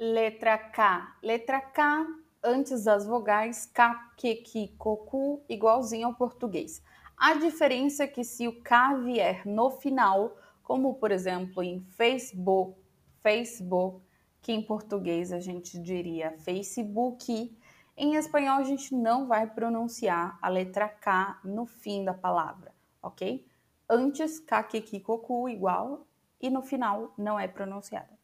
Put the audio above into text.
Letra K. Letra K, antes das vogais, K, Q, Q, Cocu, igualzinho ao português. A diferença é que se o K vier no final, como por exemplo em Facebook, Facebook, que em português a gente diria Facebook, em espanhol a gente não vai pronunciar a letra K no fim da palavra, ok? Antes, K, Q, Q, Cocu, igual, e no final não é pronunciada.